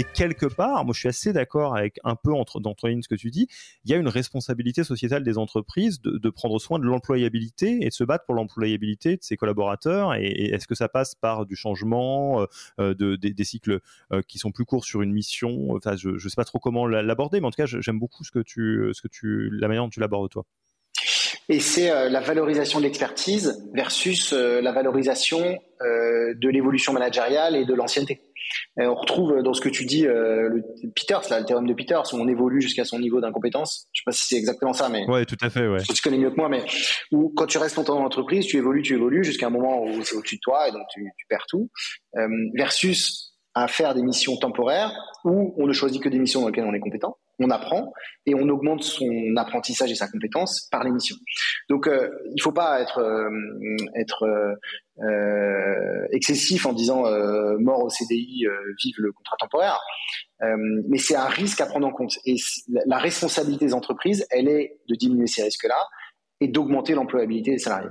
Et quelque part, moi je suis assez d'accord avec un peu entre d'entre ce que tu dis, il y a une responsabilité sociétale des entreprises de, prendre soin de l'employabilité et de se battre pour l'employabilité de ses collaborateurs. Et, est-ce que ça passe par du changement, euh, de, des, cycles euh, qui sont plus courts sur une mission? Enfin, je ne sais pas trop comment l'aborder, mais en tout cas, j'aime beaucoup ce que tu, ce que tu, la manière dont tu l'abordes toi. Et c'est euh, la valorisation de l'expertise versus la valorisation de l'évolution managériale et de l'ancienneté. Et on retrouve dans ce que tu dis euh, le Peters, là, le théorème de Peters, où on évolue jusqu'à son niveau d'incompétence. Je sais pas si c'est exactement ça, mais ouais, tout à fait, ouais. Tu connais mieux que moi, mais où quand tu restes longtemps dans l'entreprise, tu évolues, tu évolues jusqu'à un moment où c'est au-dessus de toi et donc tu, tu perds tout. Euh, versus à faire des missions temporaires où on ne choisit que des missions dans lesquelles on est compétent, on apprend et on augmente son apprentissage et sa compétence par les missions. Donc euh, il ne faut pas être, euh, euh, excessif en disant mort au CDI, vive le contrat temporaire, mais c'est un risque à prendre en compte. Et la responsabilité des entreprises, elle est de diminuer ces risques-là et d'augmenter l'employabilité des salariés.